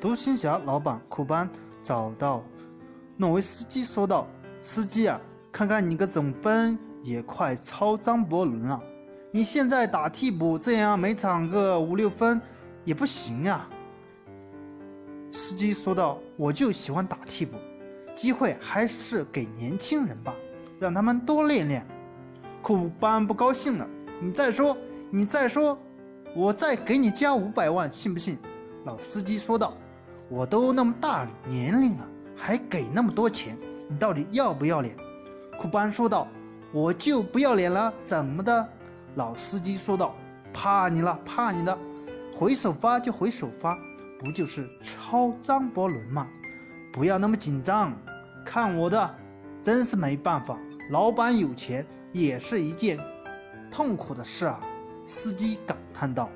独行侠老板库班找到诺维斯基，说道：“司机啊，看看你个总分也快超张伯伦了，你现在打替补，这样每场个五六分也不行呀。”司机说道：“我就喜欢打替补，机会还是给年轻人吧，让他们多练练。”库班不高兴了：“你再说，你再说，我再给你加五百万，信不信？”老司机说道。我都那么大年龄了，还给那么多钱，你到底要不要脸？库班说道：“我就不要脸了，怎么的？”老司机说道：“怕你了，怕你的，回首发就回首发，不就是超张伯伦吗？不要那么紧张，看我的，真是没办法，老板有钱也是一件痛苦的事啊。”司机感叹道。